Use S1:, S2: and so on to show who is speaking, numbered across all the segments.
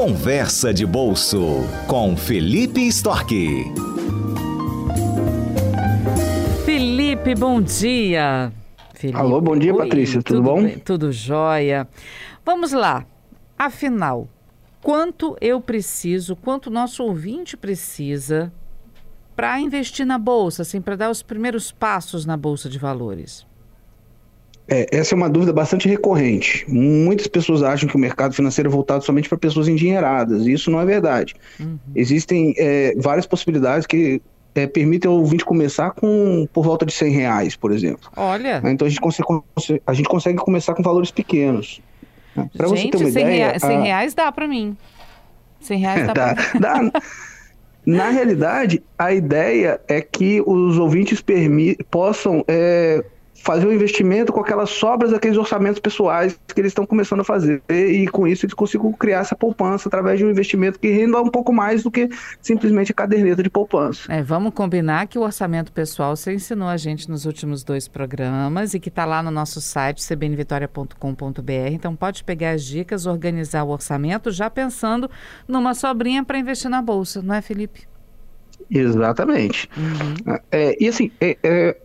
S1: Conversa de Bolso com Felipe Storck.
S2: Felipe, bom dia. Felipe.
S3: Alô, bom dia,
S2: Oi,
S3: Patrícia. Tudo, bom?
S2: bem, tudo jóia. Vamos lá. Afinal, quanto eu preciso, quanto o nosso ouvinte precisa para investir na bolsa, assim, para dar os primeiros passos na bolsa de valores?
S3: É, essa é uma dúvida bastante recorrente. Muitas pessoas acham que o mercado financeiro é voltado somente para pessoas endinheiradas. E isso não é verdade.
S2: Uhum.
S3: Existem é, várias possibilidades que é, permitem ao ouvinte começar com por volta de 100 reais, por exemplo.
S2: Olha.
S3: Então a gente consegue, a gente consegue começar com valores pequenos.
S2: Para você ter uma 100 ideia, rea 100 a... reais dá para mim. 100 reais dá, dá,
S3: dá. Na realidade, a ideia é que os ouvintes possam é, fazer o um investimento com aquelas sobras daqueles orçamentos pessoais que eles estão começando a fazer e com isso eles consigam criar essa poupança através de um investimento que renda um pouco mais do que simplesmente a caderneta de poupança.
S2: É, vamos combinar que o orçamento pessoal você ensinou a gente nos últimos dois programas e que está lá no nosso site cbnvitoria.com.br, então pode pegar as dicas, organizar o orçamento já pensando numa sobrinha para investir na bolsa, não é Felipe?
S3: Exatamente. Uhum. É, e assim, é, é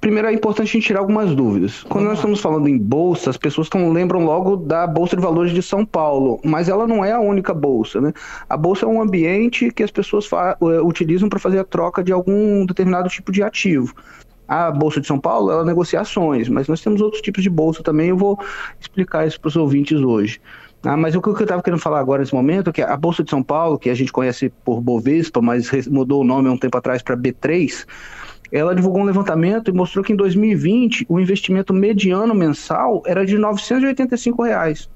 S3: Primeiro é importante a gente tirar algumas dúvidas. Quando nós estamos falando em bolsa, as pessoas tão, lembram logo da Bolsa de Valores de São Paulo, mas ela não é a única bolsa. Né? A bolsa é um ambiente que as pessoas uh, utilizam para fazer a troca de algum determinado tipo de ativo. A Bolsa de São Paulo, ela negocia ações, mas nós temos outros tipos de bolsa também, eu vou explicar isso para os ouvintes hoje. Ah, mas o que eu estava querendo falar agora nesse momento é que a Bolsa de São Paulo, que a gente conhece por Bovespa, mas mudou o nome há um tempo atrás para B3, ela divulgou um levantamento e mostrou que em 2020 o investimento mediano mensal era de 985 reais.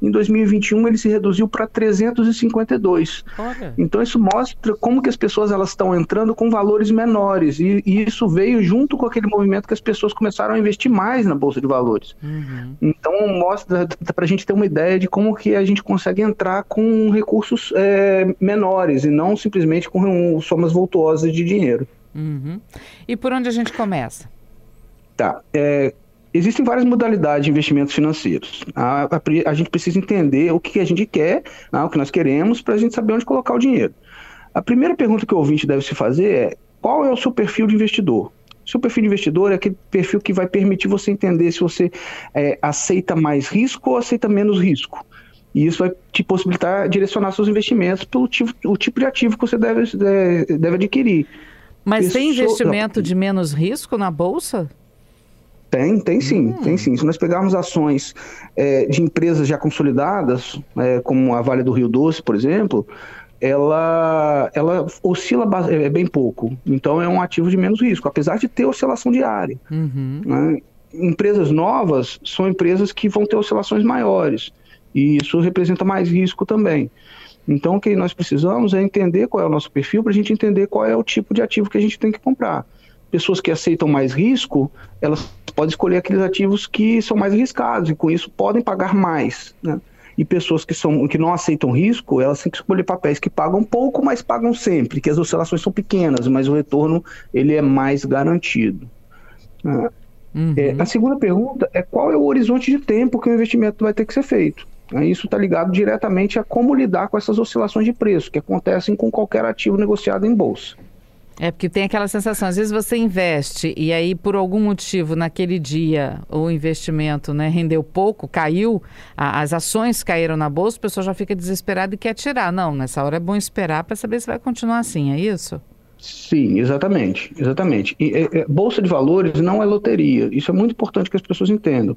S3: Em 2021 ele se reduziu para 352. Olha. Então isso mostra como que as pessoas elas estão entrando com valores menores e, e, isso veio junto com aquele movimento que as pessoas começaram a investir mais na bolsa de valores. Uhum. Então mostra para a gente ter uma ideia de como que a gente consegue entrar com recursos é, menores e não simplesmente com somas voltuosas de dinheiro.
S2: Uhum. E por onde a gente começa?
S3: Tá. É, existem várias modalidades de investimentos financeiros. A, a, a, gente precisa entender o que a gente quer, né, o que nós queremos, para a gente saber onde colocar o dinheiro. A primeira pergunta que o ouvinte deve se fazer é: qual é o seu perfil de investidor? Seu perfil de investidor é aquele perfil que vai permitir você entender se você é, aceita mais risco ou aceita menos risco. E isso vai te possibilitar direcionar seus investimentos pelo tipo, o tipo de ativo que você deve, é, deve adquirir.
S2: Mas Isso tem investimento de menos risco na bolsa?
S3: Tem, tem sim, hum. tem sim. Se nós pegarmos ações é, de empresas já consolidadas, é, como a Vale do Rio Doce, por exemplo, ela, ela oscila é, bem pouco. Então é um ativo de menos risco, apesar de ter oscilação diária. Uhum. Né? Empresas novas são empresas que vão ter oscilações maiores. E isso representa mais risco também. Então, o que nós precisamos é entender qual é o nosso perfil para a gente entender qual é o tipo de ativo que a gente tem que comprar. Pessoas que aceitam mais risco, elas podem escolher aqueles ativos que são mais arriscados e com isso podem pagar mais. Né? E pessoas que, são, que não aceitam risco, elas têm que escolher papéis que pagam pouco, mas pagam sempre, que as oscilações são pequenas, mas o retorno ele é mais garantido. Né? Uhum. É, a segunda pergunta é qual é o horizonte de tempo que o investimento vai ter que ser feito. Né? Isso está ligado diretamente a como lidar com essas oscilações de preço que acontecem com qualquer ativo negociado em bolsa.
S2: É porque tem aquela sensação, às vezes você investe e aí por algum motivo naquele dia o investimento né, rendeu pouco, caiu, a, as ações caíram na bolsa, o pessoal já fica desesperado e quer tirar. Não, nessa hora é bom esperar para saber se vai continuar assim, é isso?
S3: Sim, exatamente, exatamente. E, é, é, bolsa de valores não é loteria. Isso é muito importante que as pessoas entendam.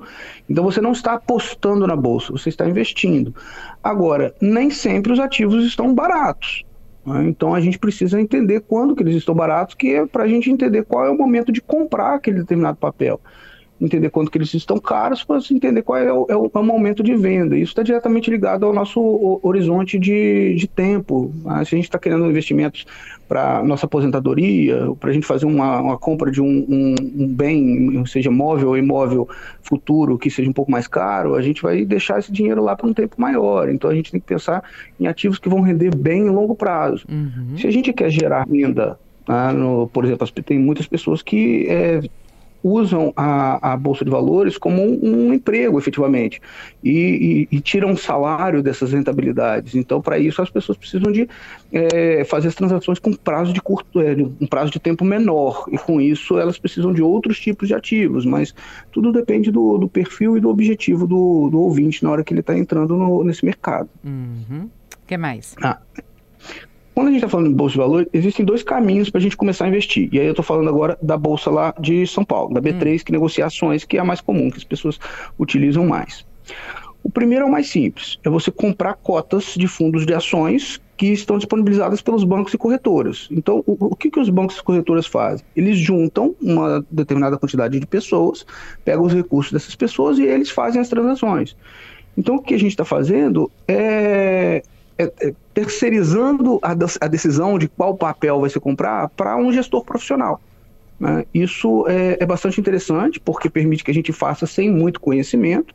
S3: Então você não está apostando na bolsa, você está investindo. Agora, nem sempre os ativos estão baratos. Né? Então a gente precisa entender quando que eles estão baratos, que é para a gente entender qual é o momento de comprar aquele determinado papel entender quanto que eles estão caros, para entender qual é o, é, o, é o, momento de venda. Isso está diretamente ligado ao nosso horizonte de, de tempo. Ah, se a gente está querendo investimentos para nossa aposentadoria, para a gente fazer uma, uma compra de um, um, um, bem, seja móvel ou imóvel futuro, que seja um pouco mais caro, a gente vai deixar esse dinheiro lá por um tempo maior. Então a gente tem que pensar em ativos que vão render bem em longo prazo. Uhum. Se a gente quer gerar renda, ah, no, por exemplo, tem muitas pessoas que é, usam a, a Bolsa de Valores como um, um emprego, efetivamente, e, e, e, tiram salário dessas rentabilidades. Então, para isso, as pessoas precisam de é, fazer as transações com prazo de curto, é, um prazo de tempo menor, e com isso elas precisam de outros tipos de ativos, mas tudo depende do, do perfil e do objetivo do, do ouvinte na hora que ele está entrando no, nesse mercado.
S2: O uhum. que mais?
S3: Ah, quando a gente está falando de bolsa de valores, existem dois caminhos para a gente começar a investir. E aí eu estou falando agora da bolsa lá de São Paulo, da B3, hum. que negocia ações, que é a mais comum, que as pessoas utilizam mais. O primeiro é o mais simples, é você comprar cotas de fundos de ações que estão disponibilizadas pelos bancos e corretoras. Então, o, o que, que os bancos e corretoras fazem? Eles juntam uma determinada quantidade de pessoas, pegam os recursos dessas pessoas e eles fazem as transações. Então, o que a gente está fazendo é, terceirizando a, a, decisão de qual papel vai se comprar para um gestor profissional. Né? Isso é, é, bastante interessante, porque permite que a gente faça sem muito conhecimento,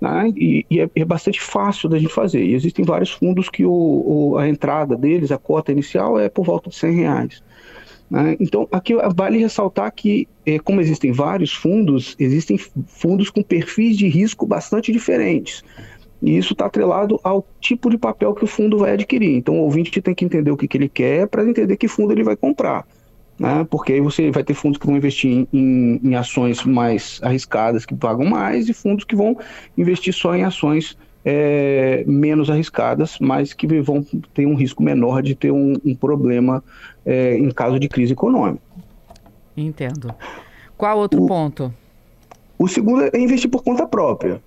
S3: né? e, e é, é, bastante fácil da gente fazer. E existem vários fundos que o, o, a entrada deles, a cota inicial, é por volta de 100 reais. Né? Então, aqui vale ressaltar que, é, como existem vários fundos, existem fundos com perfis de risco bastante diferentes. E isso está atrelado ao tipo de papel que o fundo vai adquirir. Então, o ouvinte tem que entender o que, que ele quer para entender que fundo ele vai comprar. Né? Porque aí você vai ter fundos que vão investir em, em, ações mais arriscadas, que pagam mais, e fundos que vão investir só em ações é, menos arriscadas, mas que vão ter um risco menor de ter um, um problema é, em caso de crise econômica.
S2: Entendo. Qual outro o, ponto?
S3: O segundo é investir por conta própria.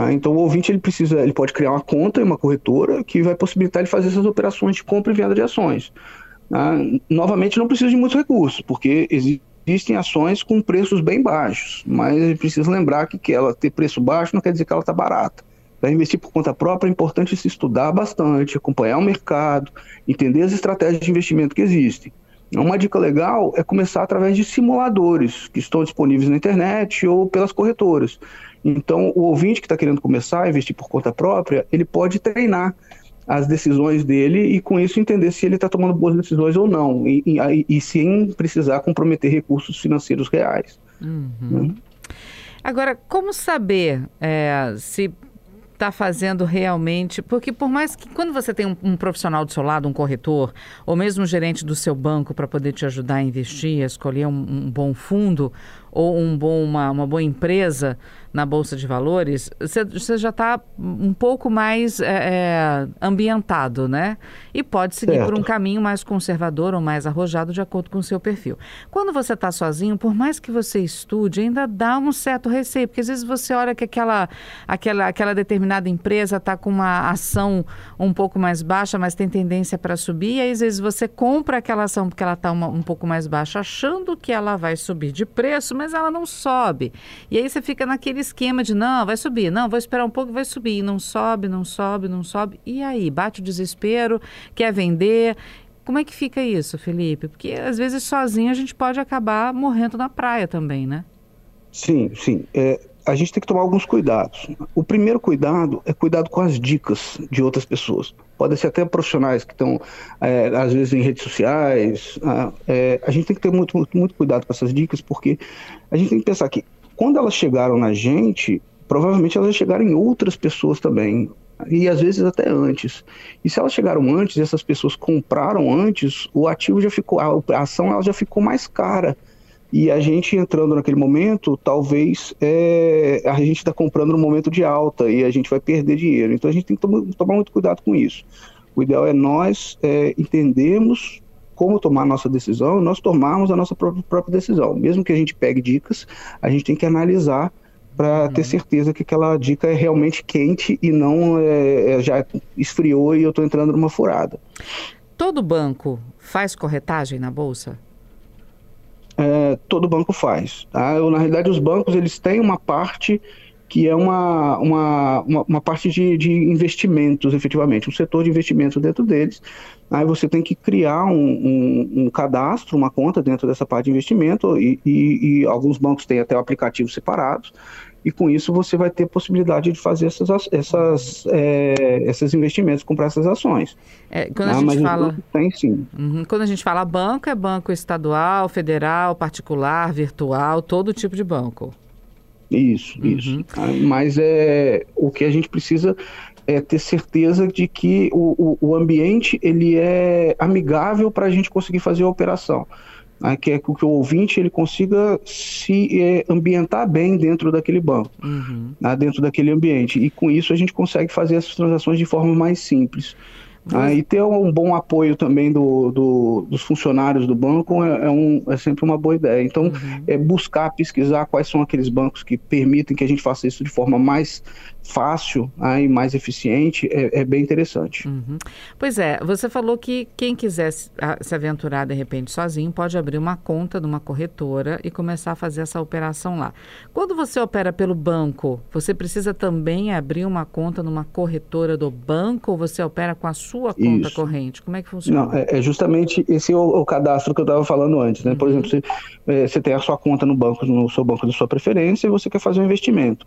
S3: Ah, então o ouvinte ele precisa, ele pode criar uma conta em uma corretora que vai possibilitar ele fazer essas operações de compra e venda de ações. Ah, novamente não precisa de muitos recursos, porque existem ações com preços bem baixos, mas a gente precisa lembrar que, que ela ter preço baixo não quer dizer que ela está barata. Para investir por conta própria é importante se estudar bastante, acompanhar o mercado, entender as estratégias de investimento que existem. Uma dica legal é começar através de simuladores que estão disponíveis na internet ou pelas corretoras. Então, o ouvinte que está querendo começar a investir por conta própria, ele pode treinar as decisões dele e com isso entender se ele está tomando boas decisões ou não e, e, e, sem precisar comprometer recursos financeiros reais.
S2: Uhum. Né? Agora, como saber é, se está fazendo realmente. Porque, por mais que quando você tem um, um, profissional do seu lado, um corretor, ou mesmo um gerente do seu banco para poder te ajudar a investir, a escolher um, um bom fundo ou um bom, uma, uma boa empresa, na Bolsa de Valores, você, já está um pouco mais é, é, ambientado, né? E pode seguir certo. por um caminho mais conservador ou mais arrojado de acordo com o seu perfil. Quando você está sozinho, por mais que você estude, ainda dá um certo receio, porque às vezes você olha que aquela, aquela, aquela determinada empresa está com uma ação um pouco mais baixa, mas tem tendência para subir, e aí, às vezes você compra aquela ação porque ela está um pouco mais baixa, achando que ela vai subir de preço, mas ela não sobe. E aí você fica naquele aquele esquema de não, vai subir, não, vou esperar um pouco, vai subir. E não sobe, não sobe, não sobe. E aí, bate o desespero, quer vender. Como é que fica isso, Felipe? Porque às vezes sozinho a gente pode acabar morrendo na praia também, né?
S3: Sim, sim. É, a gente tem que tomar alguns cuidados. O primeiro cuidado é cuidado com as dicas de outras pessoas. Podem ser até profissionais que estão, é, às vezes, em redes sociais. Ah, é, a gente tem que ter muito, muito, muito cuidado com essas dicas, porque a gente tem que pensar que quando elas chegaram na gente, provavelmente elas chegaram em outras pessoas também. E às vezes até antes. E se elas chegaram antes, essas pessoas compraram antes, o ativo já ficou, a ação ela já ficou mais cara. E a gente entrando naquele momento, talvez é, a gente está comprando no momento de alta e a gente vai perder dinheiro. Então a gente tem que tomar, tomar muito cuidado com isso. O ideal é nós é, entendermos como tomar a nossa decisão, nós tomarmos a nossa própria, própria decisão. Mesmo que a gente pegue dicas, a gente tem que analisar para uhum. ter certeza que aquela dica é realmente quente e não é, é já esfriou e eu estou entrando numa furada.
S2: Todo banco faz corretagem na bolsa?
S3: Todo banco faz. Tá? Eu, na realidade, os bancos eles têm uma parte que é uma, uma, uma, uma parte de, de, investimentos, efetivamente, um setor de investimentos dentro deles. Aí você tem que criar um, um, um cadastro, uma conta dentro dessa parte de investimento, e, e, e, alguns bancos têm até o aplicativo separados. E com isso você vai ter possibilidade de fazer essas, essas, é, esses investimentos, comprar essas ações.
S2: É, quando, a ah, gente fala... tem, sim. Uhum. quando a gente fala banco, é banco estadual, federal, particular, virtual, todo tipo de banco.
S3: Isso, uhum. isso. Ah, mas é o que a gente precisa é ter certeza de que o, o, o ambiente ele é amigável para a gente conseguir fazer a operação né, que é que o ouvinte ele consiga se é, ambientar bem dentro daquele banco, uhum. né, dentro daquele ambiente. E com isso a gente consegue fazer essas transações de forma mais simples. Ah, e ter um bom apoio também do, do dos funcionários do banco é, é, um, é, sempre uma boa ideia. Então, uhum. é buscar, pesquisar quais são aqueles bancos que permitem que a gente faça isso de forma mais fácil ah, e mais eficiente, é, é bem interessante.
S2: Uhum. Pois é, você falou que quem quiser se aventurar de repente sozinho pode abrir uma conta numa corretora e começar a fazer essa operação lá. Quando você opera pelo banco, você precisa também abrir uma conta numa corretora do banco ou você opera com a sua conta Isso. corrente? Como é que funciona?
S3: Não, é, é justamente esse é o, o, cadastro que eu estava falando antes. Né? Por uhum. exemplo, você, é, você tem a sua conta no banco, no seu banco de sua preferência e você quer fazer um investimento.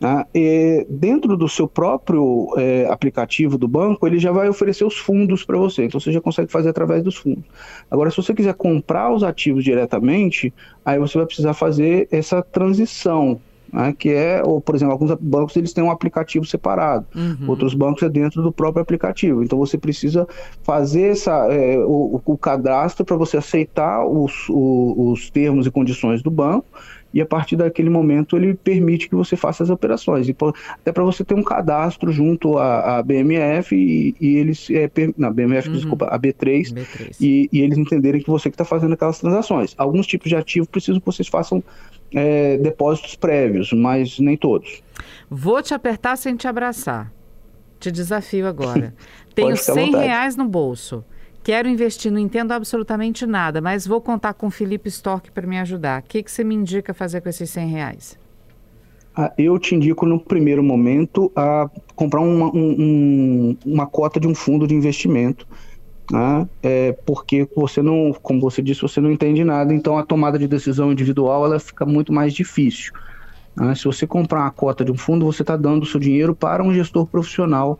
S3: Né? E dentro do seu próprio é, aplicativo do banco, ele já vai oferecer os fundos para você, então você já consegue fazer através dos fundos. Agora, se você quiser comprar os ativos diretamente, aí você vai precisar fazer essa transição né, que é, ou, por exemplo, alguns bancos eles têm um aplicativo separado, uhum. outros bancos é dentro do próprio aplicativo. Então você precisa fazer essa, é, o, o, cadastro para você aceitar os, o, os termos e condições do banco e a partir daquele momento ele permite que você faça as operações. E, até para você ter um cadastro junto à, à BMF e, e eles. É, não, BMF, uhum. desculpa, a B3, B3. E, e, eles entenderem que você que está fazendo aquelas transações. Alguns tipos de ativo precisam que vocês façam é, depósitos prévios, mas nem todos.
S2: Vou te apertar sem te abraçar. Te desafio agora. Tenho 100 reais no bolso. Quero investir, não entendo absolutamente nada, mas vou contar com o Felipe Stork para me ajudar. O que, que você me indica fazer com esses 100 reais?
S3: Ah, eu te indico no primeiro momento a comprar uma, um, uma cota de um fundo de investimento, né? é, porque você não, como você disse, você não entende nada, então a tomada de decisão individual ela fica muito mais difícil. Né? Se você comprar uma cota de um fundo, você está dando o seu dinheiro para um gestor profissional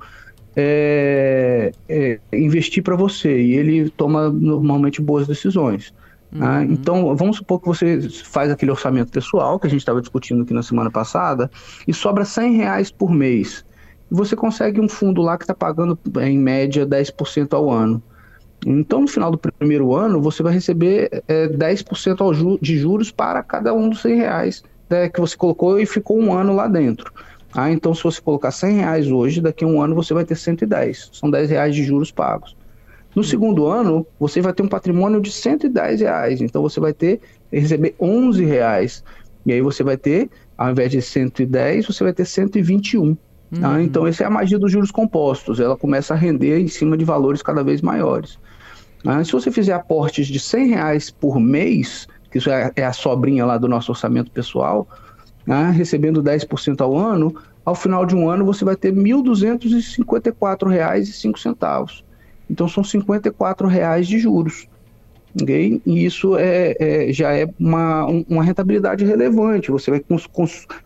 S3: é, é, investir para você e ele toma normalmente boas decisões. Né? Uhum. Então, vamos supor que você faz aquele orçamento pessoal que a gente estava discutindo aqui na semana passada e sobra 100 reais por mês. Você consegue um fundo lá que está pagando em média 10% ao ano. Então, no final do primeiro ano, você vai receber é, 10% ju de juros para cada um dos 100 reais né, que você colocou e ficou um ano lá dentro. Ah, então se você colocar 100 reais hoje, daqui a um ano você vai ter 110. São 10 reais de juros pagos. No segundo ano, você vai ter um patrimônio de 110 reais. Então você vai ter receber 11 reais. E aí você vai ter, ao invés de 110, você vai ter 121. Tá? Uhum. Então essa é a magia dos juros compostos. Ela começa a render em cima de valores cada vez maiores. Ah, se você fizer aportes de 100 reais por mês, que isso é, é a sobrinha lá do nosso orçamento pessoal, né, recebendo 10% ao ano, ao final de um ano você vai ter R$ 1.254,05. Então são 54 reais de juros. Okay? E isso é, é já é uma, uma rentabilidade relevante. Você vai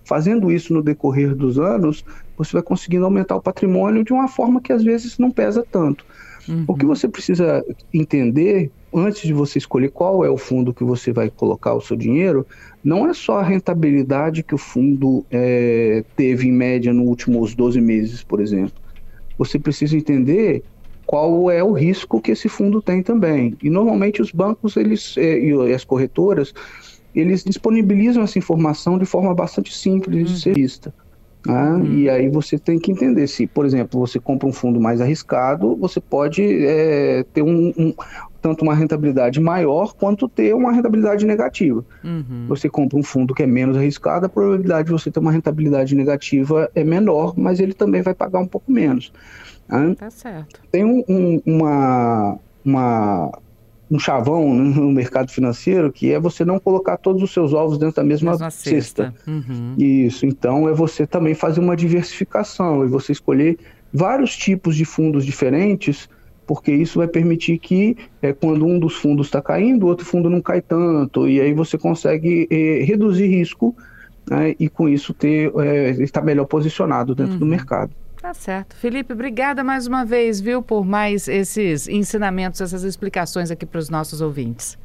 S3: fazendo isso no decorrer dos anos, você vai conseguindo aumentar o patrimônio de uma forma que às vezes não pesa tanto. Uhum. O que você precisa entender antes de você escolher qual é o fundo que você vai colocar o seu dinheiro, não é só a rentabilidade que o fundo é, teve em média nos últimos 12 meses, por exemplo. Você precisa entender qual é o risco que esse fundo tem também. E normalmente os bancos eles, é, e as corretoras eles disponibilizam essa informação de forma bastante simples de ser vista. Ah, hum. E aí você tem que entender se, por exemplo, você compra um fundo mais arriscado, você pode é, ter um, um, tanto uma rentabilidade maior quanto ter uma rentabilidade negativa. Uhum. Você compra um fundo que é menos arriscado, a probabilidade de você ter uma rentabilidade negativa é menor, mas ele também vai pagar um pouco menos.
S2: Ah, tá certo.
S3: Tem um, uma, uma um chavão no mercado financeiro, que é você não colocar todos os seus ovos dentro da mesma, mesma cesta. cesta. Uhum. Isso, então é você também fazer uma diversificação e você escolher vários tipos de fundos diferentes, porque isso vai permitir que é, quando um dos fundos está caindo, o outro fundo não cai tanto, e aí você consegue é, reduzir risco né, e com isso ter é, estar melhor posicionado dentro uhum. do mercado.
S2: Tá certo. Felipe, obrigada mais uma vez, viu, por mais esses ensinamentos, essas explicações aqui para os nossos ouvintes.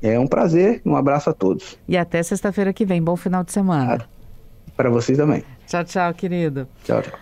S3: É um prazer, um abraço a todos.
S2: E até sexta-feira que vem. Bom final de semana.
S3: Para vocês também.
S2: Tchau, tchau, querido.
S3: Tchau, tchau.